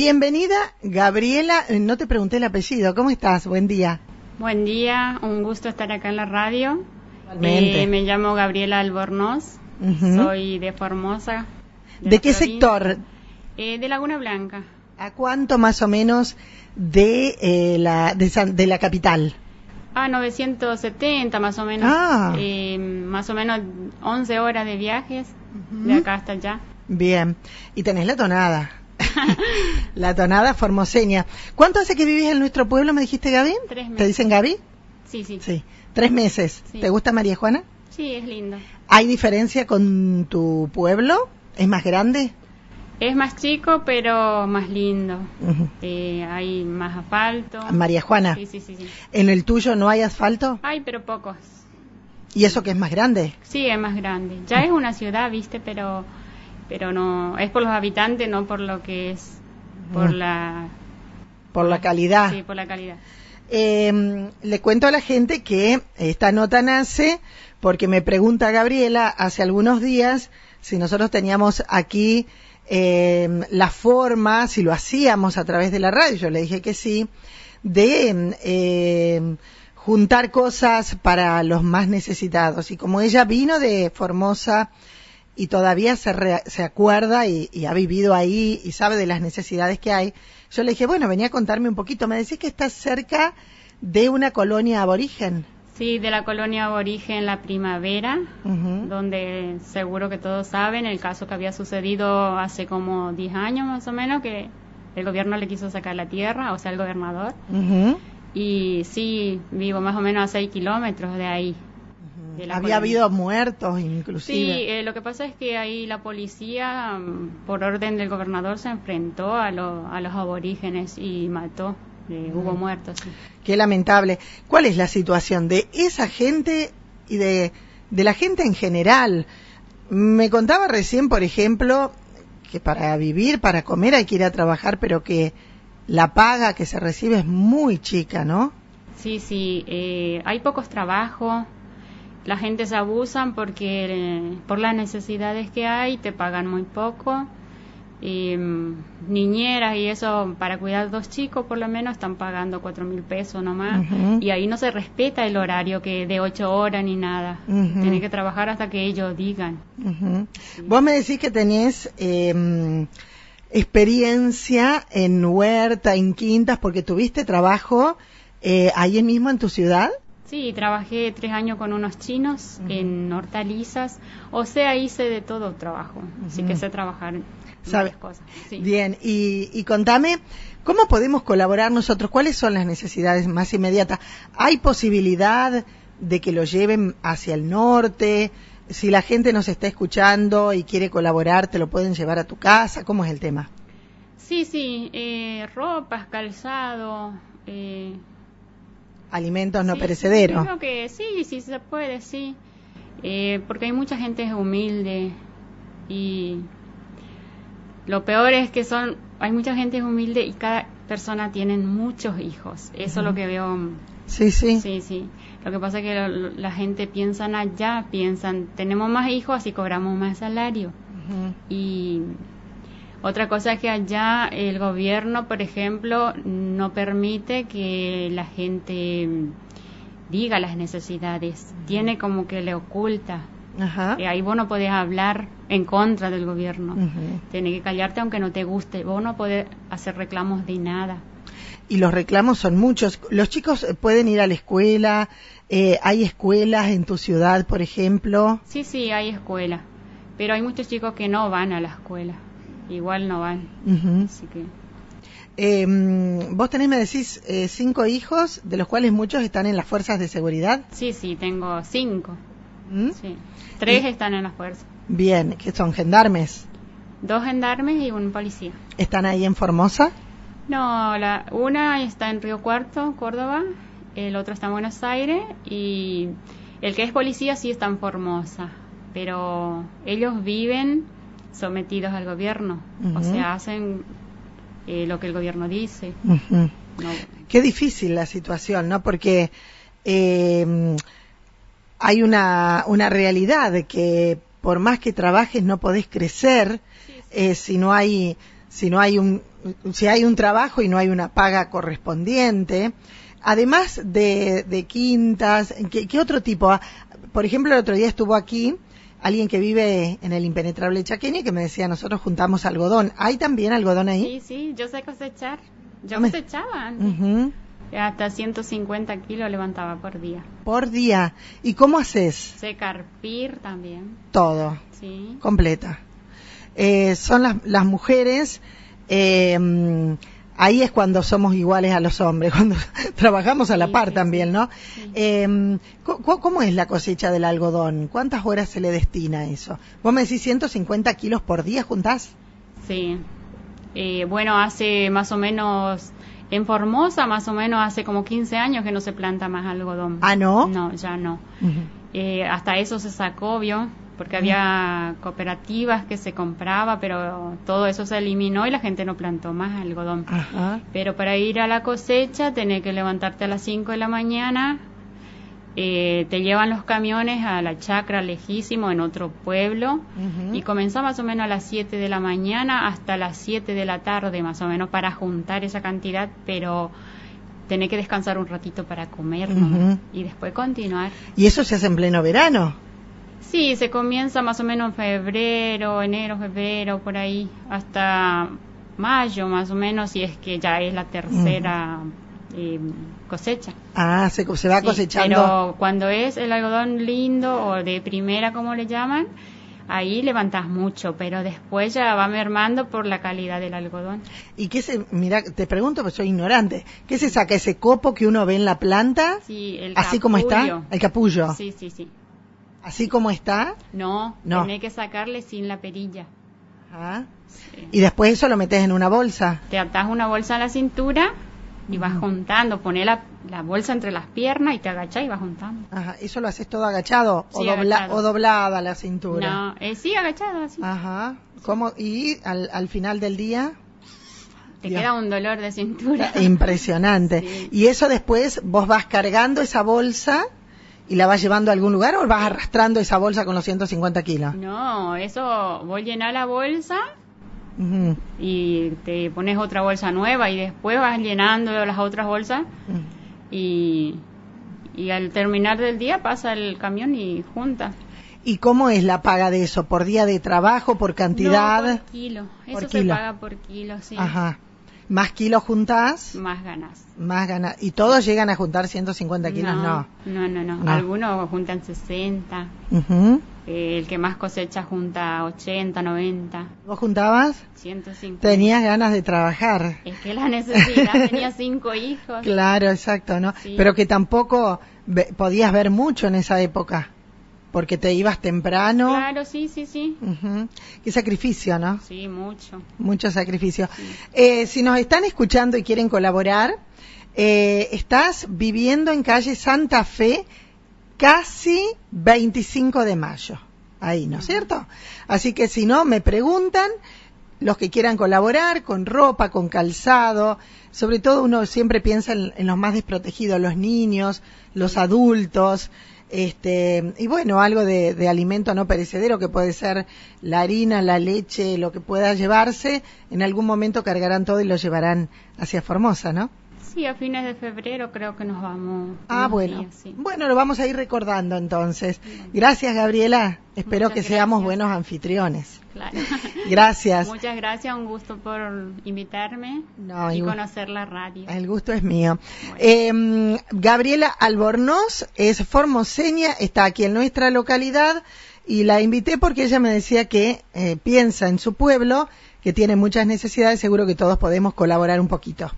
Bienvenida, Gabriela. Eh, no te pregunté el apellido. ¿Cómo estás? Buen día. Buen día, un gusto estar acá en la radio. Eh, me llamo Gabriela Albornoz, soy de Formosa. ¿De qué sector? Eh, de Laguna Blanca. ¿A cuánto más o menos de, eh, la, de, San- de la capital? Ah, 970 más o menos. Ah. Eh, más o menos 11 horas de viajes de acá hasta allá. Bien. Y tenés la tonada. la tonada formoseña. ¿Cuánto hace que vivís en nuestro pueblo, me dijiste, Gaby? Tres ¿Te dicen Gaby? Sí, sí. Sí. Tres meses. Sí. ¿Te gusta María Juana? Sí, es lindo. ¿Hay diferencia con tu pueblo? ¿Es más grande? Es más chico, pero más lindo. Eh, hay más asfalto. María Juana, Sí, sí, sí, sí. ¿en el tuyo no hay asfalto? Hay, pero pocos. ¿Y eso que es más grande? Sí, es más grande. Ya es una ciudad, viste, pero pero no es por los habitantes, no por lo que es por Mm. la Por la calidad. sí, por la calidad. Eh, le cuento a la gente que esta nota nace porque me pregunta Gabriela hace algunos días si nosotros teníamos aquí eh, la forma, si lo hacíamos a través de la radio, yo le dije que sí, de eh, juntar cosas para los más necesitados. Y como ella vino de Formosa y todavía se, re- se acuerda y, y ha vivido ahí y sabe de las necesidades que hay, yo le dije, bueno, venía a contarme un poquito. Me decís que estás cerca de una colonia aborigen. Sí, de la colonia aborigen La Primavera, donde seguro que todos saben el caso que había sucedido hace como 10 años más o menos, que el gobierno le quiso sacar la tierra, o sea, el gobernador. Y sí, vivo más o menos a 6 kilómetros de ahí. De la Había colonia. habido muertos Sí, inclusive. eh, lo que pasa es que ahí la policía, mm, por orden del gobernador, se enfrentó a, lo- a los aborígenes y mató. Eh, Hubo muertos. sí. Qué lamentable. ¿Cuál es la situación de esa gente y de, de la gente en general? Me contaba recién, por ejemplo, que para vivir, para comer hay que ir a trabajar, pero que la paga que se recibe es muy chica, ¿no? Sí, sí, eh, hay pocos trabajos. La gente se abusan porque eh, por las necesidades que hay te pagan muy poco. Y, mm, niñeras y eso para cuidar dos chicos por lo menos están pagando cuatro mil pesos nomás y ahí no se respeta el horario que de ocho horas ni nada tiene que trabajar hasta que ellos digan Ujú. Vos me decís que tenés eh, experiencia en huerta, en quintas, porque tuviste trabajo eh, ahí mismo en tu ciudad. Sí, trabajé tres años con unos chinos en hortalizas, o sea, hice de todo trabajo, así que sé trabajar Sabe- varias cosas. sí. Bien, y, y contame, ¿cómo podemos colaborar nosotros? ¿Cuáles son las necesidades más inmediatas? ¿Hay posibilidad de que lo lleven hacia el norte? Si la gente nos está escuchando y quiere colaborar, ¿te lo pueden llevar a tu casa? ¿Cómo es el tema? Sí, sí, eh, ropas, calzado. Eh, Alimentos no sí, perecederos. Creo que sí, sí se puede, sí. Eh, porque hay mucha gente humilde y lo peor es que son, hay mucha gente humilde y cada persona tiene muchos hijos. Eso es lo que veo. Sí, sí. Sí, sí. Lo que pasa es que lo- la gente piensan allá, piensan, tenemos más hijos así cobramos más salario. Y otra cosa es que allá el gobierno, por ejemplo, no permite que la gente mm, diga las necesidades. Tiene como que le oculta. Ajá. Y ahí vos no podés hablar en contra del gobierno. Tenés que callarte aunque no te guste. Vos no podés hacer reclamos de nada. Y los reclamos son muchos. Los chicos eh, pueden ir a la escuela. eh, hay escuelas en tu ciudad, por ejemplo. Sí, sí, hay escuela. Pero hay muchos chicos que no van a la escuela. Igual no van. Así que... Eh, mm, vos tenés, me decís, eh, cinco hijos, de los cuales muchos están en las fuerzas de seguridad. Sí, sí, tengo cinco. ¿Mm? Sí. Tres Y- están en las fuerzas. Bien, que son gendarmes. Dos gendarmes y un policía. ¿Están ahí en Formosa? No, la, una está en Río Cuarto, Córdoba, el otro está en Buenos Aires y el que es policía sí está en Formosa, pero ellos viven sometidos al gobierno, o sea, hacen eh, lo que el gobierno dice. No, Qué difícil la situación, ¿no? Porque eh, hay una, una realidad de que por más que trabajes no podés crecer eh, si no hay si no hay un si hay un trabajo y no hay una paga correspondiente, además de, de quintas, ¿qué, ¿qué, otro tipo? Ah, por ejemplo, el otro día estuvo aquí alguien que vive en el impenetrable Chaqueño que me decía, nosotros juntamos algodón. ¿Hay también algodón ahí? Sí, sí, yo sé cosechar. Yo cosechaba antes. Hasta 150 kilos levantaba por día. Por día. ¿Y cómo haces? Sé carpir también. Todo. Sí. Completa. Eh, son las, las mujeres, eh, ahí es cuando somos iguales a los hombres, cuando trabajamos a la par también, ¿no? Eh, ¿Cómo es la cosecha del algodón? ¿Cuántas horas se le destina a eso? Vos me decís 150 kilos por día, ¿juntás? Sí. Eh, bueno, hace más o menos en Formosa, más o menos hace como 15 años que no se planta más algodón. ¿Ah, no? No, ya no. eh, hasta eso se sacó, ¿vio? Porque había cooperativas que se compraba, pero todo eso se eliminó y la gente no plantó más algodón. Ajá. Pero para ir a la cosecha tenés que levantarte a las 5 de la mañana, eh, te llevan los camiones a la chacra lejísimo en otro pueblo uh -huh. y comenzó más o menos a las 7 de la mañana hasta las 7 de la tarde más o menos para juntar esa cantidad, pero tenés que descansar un ratito para comer uh -huh. y después continuar. ¿Y eso se hace en pleno verano? Sí, se comienza más o menos en febrero, enero, febrero, por ahí, hasta mayo más o menos, si es que ya es la tercera... Uh -huh eh, cosecha. Ah, se, se va sí, cosechando. Pero cuando es el algodón lindo o de primera, como le llaman, ahí levantas mucho, pero después ya va mermando por la calidad del algodón. ¿Y qué se, mira, te pregunto, porque soy ignorante, ¿qué se saca ese copo que uno ve en la planta? Sí, el Así capullo. como está, el capullo. Sí, sí, sí. ¿Así como está? No, no. tenés que sacarle sin la perilla. Ah. Sí. Y después eso lo metes en una bolsa. Te atas una bolsa a la cintura y vas juntando, pones la, la, bolsa entre las piernas y te agachas y vas juntando. Ajá, ¿eso lo haces todo agachado, sí, o, dobla, agachado. o doblada la cintura? No, eh, sí, agachado así. Ajá, ¿cómo? ¿Y al, al final del día? Te Dios. queda un dolor de cintura. Impresionante. Sí. ¿Y eso después vos vas cargando esa bolsa y la vas llevando a algún lugar o vas arrastrando esa bolsa con los 150 kilos? No, eso, voy a llenar la bolsa Uh -huh. y te pones otra bolsa nueva y después vas llenando las otras bolsas uh -huh. y, y al terminar del día pasa el camión y junta. ¿Y cómo es la paga de eso? ¿Por día de trabajo, por cantidad? No, por kilo. Por eso kilo. se paga por kilo, sí. Ajá. ¿Más kilos juntás? Más ganas. Más ganas. ¿Y todos llegan a juntar 150 kilos? No. No, no, no. no. Algunos juntan 60. Uh -huh. eh, el que más cosecha junta 80, 90. ¿Vos juntabas? 150. Tenías ganas de trabajar. Es que la necesidad. Tenía cinco hijos. Claro, exacto, ¿no? Sí. Pero que tampoco podías ver mucho en esa época porque te ibas temprano. Claro, sí, sí, sí. Uh -huh. Qué sacrificio, ¿no? Sí, mucho. Mucho sacrificio. Sí. Eh, si nos están escuchando y quieren colaborar, eh, estás viviendo en calle Santa Fe casi 25 de mayo. Ahí, ¿no es cierto? Así que si no, me preguntan los que quieran colaborar con ropa, con calzado, sobre todo uno siempre piensa en, en los más desprotegidos, los niños, los adultos, este y bueno algo de, de, alimento no perecedero que puede ser la harina la leche lo que pueda llevarse en algún momento cargarán todo y lo llevarán hacia Formosa no sí a fines de febrero creo que nos vamos ah bueno. días, sí. bueno lo vamos a ir recordando entonces. Gracias Gabriela. Espero Muchas que gracias. seamos buenos anfitriones. Claro. gracias. Muchas gracias un gusto por invitarme no, y conocer la radio. el gusto es mío. Bueno. eh, Gabriela Albornoz es formoseña está aquí en nuestra localidad y la invité porque ella me decía que eh, piensa en su pueblo que tiene muchas necesidades seguro que todos podemos colaborar un poquito